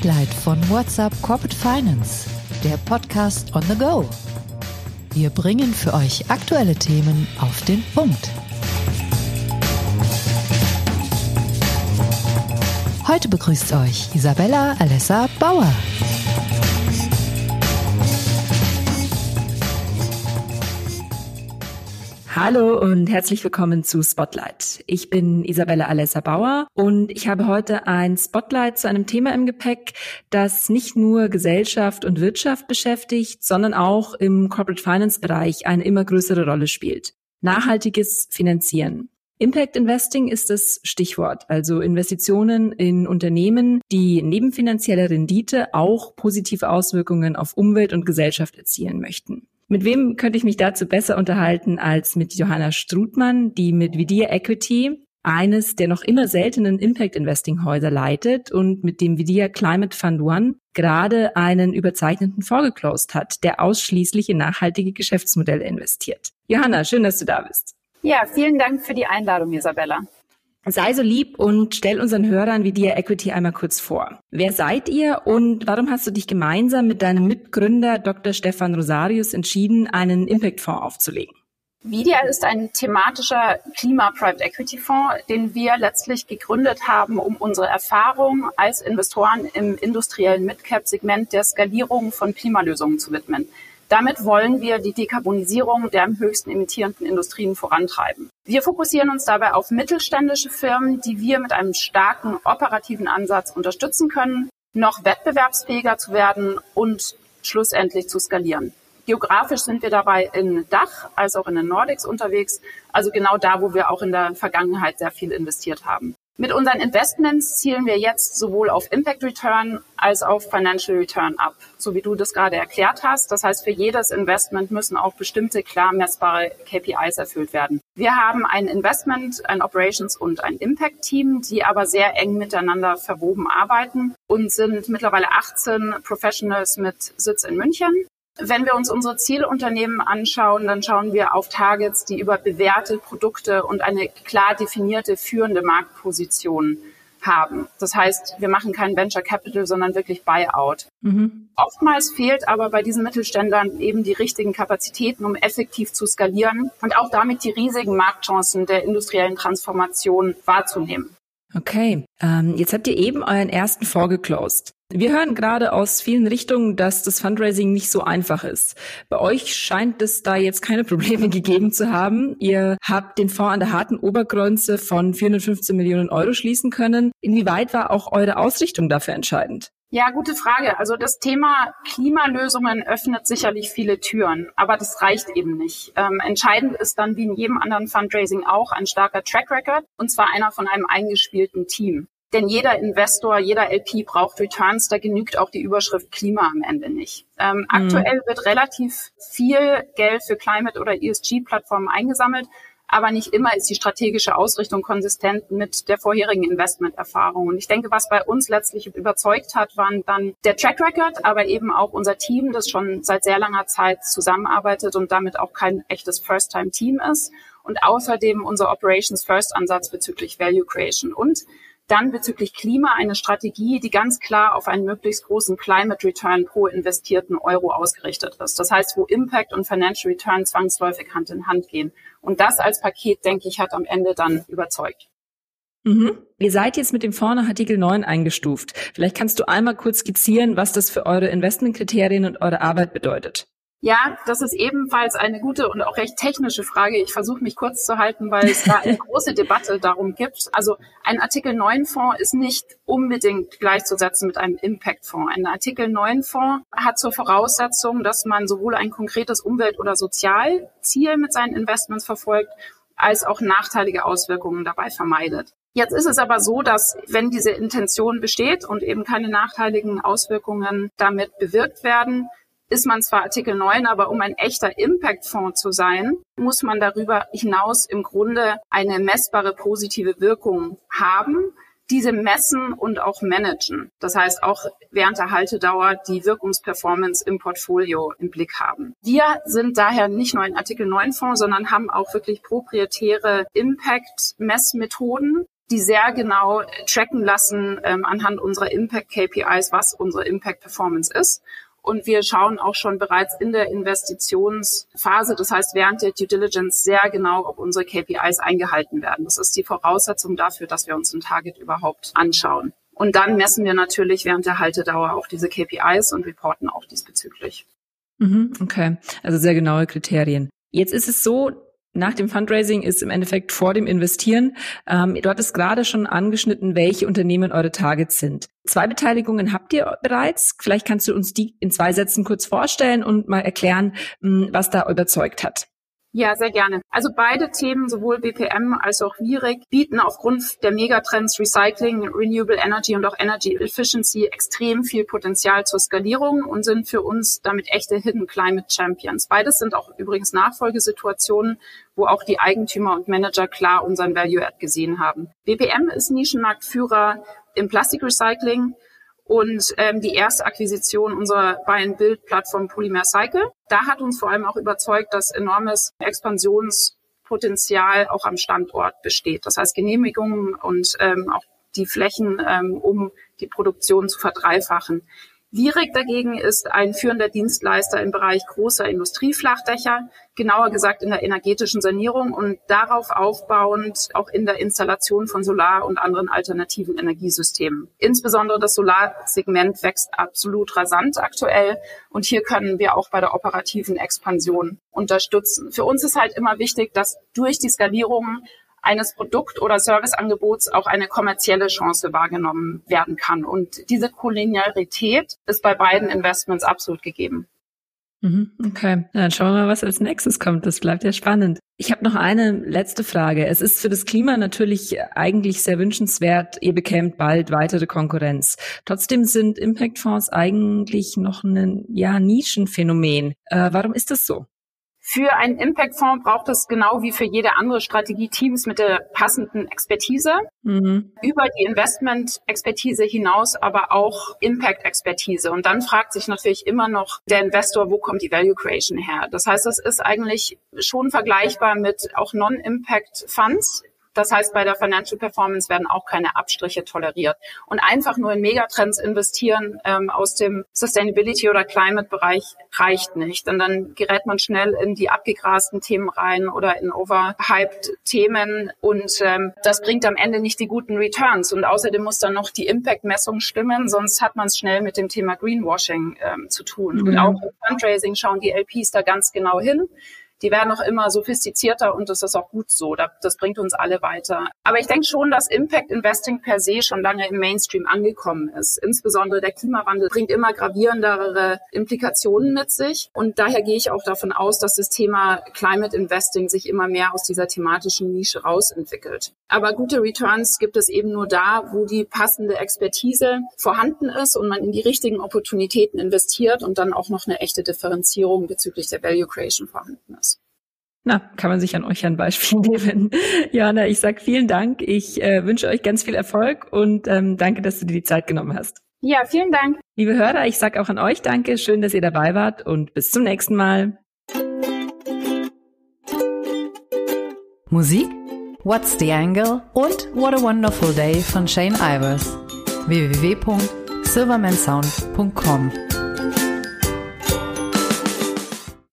Spotlight von WhatsApp Corporate Finance, der Podcast on the go. Wir bringen für euch aktuelle Themen auf den Punkt. Heute begrüßt euch Isabella Alessa Bauer. Hallo und herzlich willkommen zu Spotlight. Ich bin Isabella Alessa Bauer und ich habe heute ein Spotlight zu einem Thema im Gepäck, das nicht nur Gesellschaft und Wirtschaft beschäftigt, sondern auch im Corporate Finance Bereich eine immer größere Rolle spielt. Nachhaltiges Finanzieren. Impact Investing ist das Stichwort, also Investitionen in Unternehmen, die neben finanzieller Rendite auch positive Auswirkungen auf Umwelt und Gesellschaft erzielen möchten. Mit wem könnte ich mich dazu besser unterhalten als mit Johanna Strutmann, die mit Vidia Equity eines der noch immer seltenen Impact Investing Häuser leitet und mit dem Vidia Climate Fund One gerade einen überzeichneten vorgeclosed hat, der ausschließlich in nachhaltige Geschäftsmodelle investiert. Johanna, schön, dass du da bist. Ja, vielen Dank für die Einladung, Isabella. Sei so lieb und stell unseren Hörern wie dir Equity einmal kurz vor. Wer seid ihr und warum hast du dich gemeinsam mit deinem Mitgründer Dr. Stefan Rosarius entschieden, einen Impact-Fonds aufzulegen? Vidia ist ein thematischer Klima-Private Equity Fonds, den wir letztlich gegründet haben, um unsere Erfahrung als Investoren im industriellen Midcap-Segment der Skalierung von Klimalösungen zu widmen. Damit wollen wir die Dekarbonisierung der am höchsten emittierenden Industrien vorantreiben. Wir fokussieren uns dabei auf mittelständische Firmen, die wir mit einem starken operativen Ansatz unterstützen können, noch wettbewerbsfähiger zu werden und schlussendlich zu skalieren. Geografisch sind wir dabei in Dach als auch in den Nordics unterwegs, also genau da, wo wir auch in der Vergangenheit sehr viel investiert haben. Mit unseren Investments zielen wir jetzt sowohl auf Impact Return als auf Financial Return ab, so wie du das gerade erklärt hast. Das heißt, für jedes Investment müssen auch bestimmte klar messbare KPIs erfüllt werden. Wir haben ein Investment, ein Operations und ein Impact Team, die aber sehr eng miteinander verwoben arbeiten und sind mittlerweile 18 Professionals mit Sitz in München. Wenn wir uns unsere Zielunternehmen anschauen, dann schauen wir auf Targets, die über bewährte Produkte und eine klar definierte führende Marktposition haben. Das heißt, wir machen kein Venture Capital, sondern wirklich Buyout. Mhm. Oftmals fehlt aber bei diesen Mittelständlern eben die richtigen Kapazitäten, um effektiv zu skalieren und auch damit die riesigen Marktchancen der industriellen Transformation wahrzunehmen. Okay, ähm, jetzt habt ihr eben euren ersten vorgeclosed. Wir hören gerade aus vielen Richtungen, dass das Fundraising nicht so einfach ist. Bei euch scheint es da jetzt keine Probleme gegeben zu haben. Ihr habt den Fonds an der harten Obergrenze von 415 Millionen Euro schließen können. Inwieweit war auch eure Ausrichtung dafür entscheidend? Ja, gute Frage. Also das Thema Klimalösungen öffnet sicherlich viele Türen, aber das reicht eben nicht. Ähm, entscheidend ist dann wie in jedem anderen Fundraising auch ein starker Track Record und zwar einer von einem eingespielten Team. Denn jeder Investor, jeder LP braucht Returns, da genügt auch die Überschrift Klima am Ende nicht. Ähm, mhm. Aktuell wird relativ viel Geld für Climate- oder ESG-Plattformen eingesammelt, aber nicht immer ist die strategische Ausrichtung konsistent mit der vorherigen Investmenterfahrung. Und ich denke, was bei uns letztlich überzeugt hat, waren dann der Track Record, aber eben auch unser Team, das schon seit sehr langer Zeit zusammenarbeitet und damit auch kein echtes First-Time-Team ist. Und außerdem unser Operations First Ansatz bezüglich Value Creation. Und dann bezüglich Klima eine Strategie, die ganz klar auf einen möglichst großen Climate Return pro investierten Euro ausgerichtet ist. Das heißt, wo Impact und Financial Return zwangsläufig Hand in Hand gehen. Und das als Paket, denke ich, hat am Ende dann überzeugt. Mhm. Ihr seid jetzt mit dem Fonds nach Artikel 9 eingestuft. Vielleicht kannst du einmal kurz skizzieren, was das für eure Investmentkriterien und eure Arbeit bedeutet. Ja, das ist ebenfalls eine gute und auch recht technische Frage. Ich versuche mich kurz zu halten, weil es da eine große Debatte darum gibt. Also ein Artikel 9 Fonds ist nicht unbedingt gleichzusetzen mit einem Impact Fonds. Ein Artikel 9 Fonds hat zur Voraussetzung, dass man sowohl ein konkretes Umwelt- oder Sozialziel mit seinen Investments verfolgt, als auch nachteilige Auswirkungen dabei vermeidet. Jetzt ist es aber so, dass wenn diese Intention besteht und eben keine nachteiligen Auswirkungen damit bewirkt werden, ist man zwar Artikel 9, aber um ein echter Impact-Fonds zu sein, muss man darüber hinaus im Grunde eine messbare positive Wirkung haben, diese messen und auch managen. Das heißt, auch während der Haltedauer die Wirkungsperformance im Portfolio im Blick haben. Wir sind daher nicht nur ein Artikel 9 Fonds, sondern haben auch wirklich proprietäre Impact-Messmethoden, die sehr genau tracken lassen ähm, anhand unserer Impact KPIs, was unsere Impact Performance ist. Und wir schauen auch schon bereits in der Investitionsphase, das heißt während der Due Diligence, sehr genau, ob unsere KPIs eingehalten werden. Das ist die Voraussetzung dafür, dass wir uns ein Target überhaupt anschauen. Und dann messen wir natürlich während der Haltedauer auch diese KPIs und reporten auch diesbezüglich. Mhm, okay, also sehr genaue Kriterien. Jetzt ist es so, nach dem Fundraising ist im Endeffekt vor dem Investieren. Ähm, du hattest gerade schon angeschnitten, welche Unternehmen eure Targets sind. Zwei Beteiligungen habt ihr bereits. Vielleicht kannst du uns die in zwei Sätzen kurz vorstellen und mal erklären, was da überzeugt hat. Ja, sehr gerne. Also beide Themen, sowohl BPM als auch VIREC, bieten aufgrund der Megatrends Recycling, Renewable Energy und auch Energy Efficiency extrem viel Potenzial zur Skalierung und sind für uns damit echte Hidden Climate Champions. Beides sind auch übrigens Nachfolgesituationen, wo auch die Eigentümer und Manager klar unseren Value Add gesehen haben. BPM ist Nischenmarktführer im Plastikrecycling und ähm, die erste Akquisition unserer Buy-and-Build-Plattform Polymer Cycle. Da hat uns vor allem auch überzeugt, dass enormes Expansionspotenzial auch am Standort besteht. Das heißt Genehmigungen und ähm, auch die Flächen, ähm, um die Produktion zu verdreifachen. Virek dagegen ist ein führender Dienstleister im Bereich großer Industrieflachdächer, genauer gesagt in der energetischen Sanierung und darauf aufbauend auch in der Installation von Solar- und anderen alternativen Energiesystemen. Insbesondere das Solarsegment wächst absolut rasant aktuell und hier können wir auch bei der operativen Expansion unterstützen. Für uns ist halt immer wichtig, dass durch die Skalierung eines Produkt- oder Serviceangebots auch eine kommerzielle Chance wahrgenommen werden kann. Und diese Kolonialität ist bei beiden Investments absolut gegeben. Mhm, okay, dann schauen wir mal, was als nächstes kommt. Das bleibt ja spannend. Ich habe noch eine letzte Frage. Es ist für das Klima natürlich eigentlich sehr wünschenswert, ihr bekämt bald weitere Konkurrenz. Trotzdem sind Impact-Fonds eigentlich noch ein ja, Nischenphänomen. Äh, warum ist das so? Für einen Impact-Fonds braucht es genau wie für jede andere Strategie Teams mit der passenden Expertise. Mhm. Über die Investment-Expertise hinaus aber auch Impact-Expertise. Und dann fragt sich natürlich immer noch der Investor, wo kommt die Value Creation her? Das heißt, das ist eigentlich schon vergleichbar mit auch Non-Impact-Funds das heißt, bei der Financial Performance werden auch keine Abstriche toleriert. Und einfach nur in Megatrends investieren ähm, aus dem Sustainability- oder Climate-Bereich reicht nicht. Und dann gerät man schnell in die abgegrasten Themen rein oder in overhyped Themen. Und ähm, das bringt am Ende nicht die guten Returns. Und außerdem muss dann noch die Impact-Messung stimmen, sonst hat man es schnell mit dem Thema Greenwashing ähm, zu tun. Mhm. Und auch im Fundraising schauen die LPs da ganz genau hin die werden auch immer sophistizierter und das ist auch gut so. Das bringt uns alle weiter. Aber ich denke schon, dass Impact Investing per se schon lange im Mainstream angekommen ist. Insbesondere der Klimawandel bringt immer gravierendere Implikationen mit sich. Und daher gehe ich auch davon aus, dass das Thema Climate Investing sich immer mehr aus dieser thematischen Nische rausentwickelt. Aber gute Returns gibt es eben nur da, wo die passende Expertise vorhanden ist und man in die richtigen Opportunitäten investiert und dann auch noch eine echte Differenzierung bezüglich der Value Creation vorhanden ist. Na, kann man sich an euch ein Beispiel nehmen. Jana, ich sag vielen Dank. Ich äh, wünsche euch ganz viel Erfolg und ähm, danke, dass du dir die Zeit genommen hast. Ja, vielen Dank. Liebe Hörer, ich sag auch an euch Danke. Schön, dass ihr dabei wart und bis zum nächsten Mal. Musik What's the Angle und What a Wonderful Day von Shane Ivers. www.silvermansound.com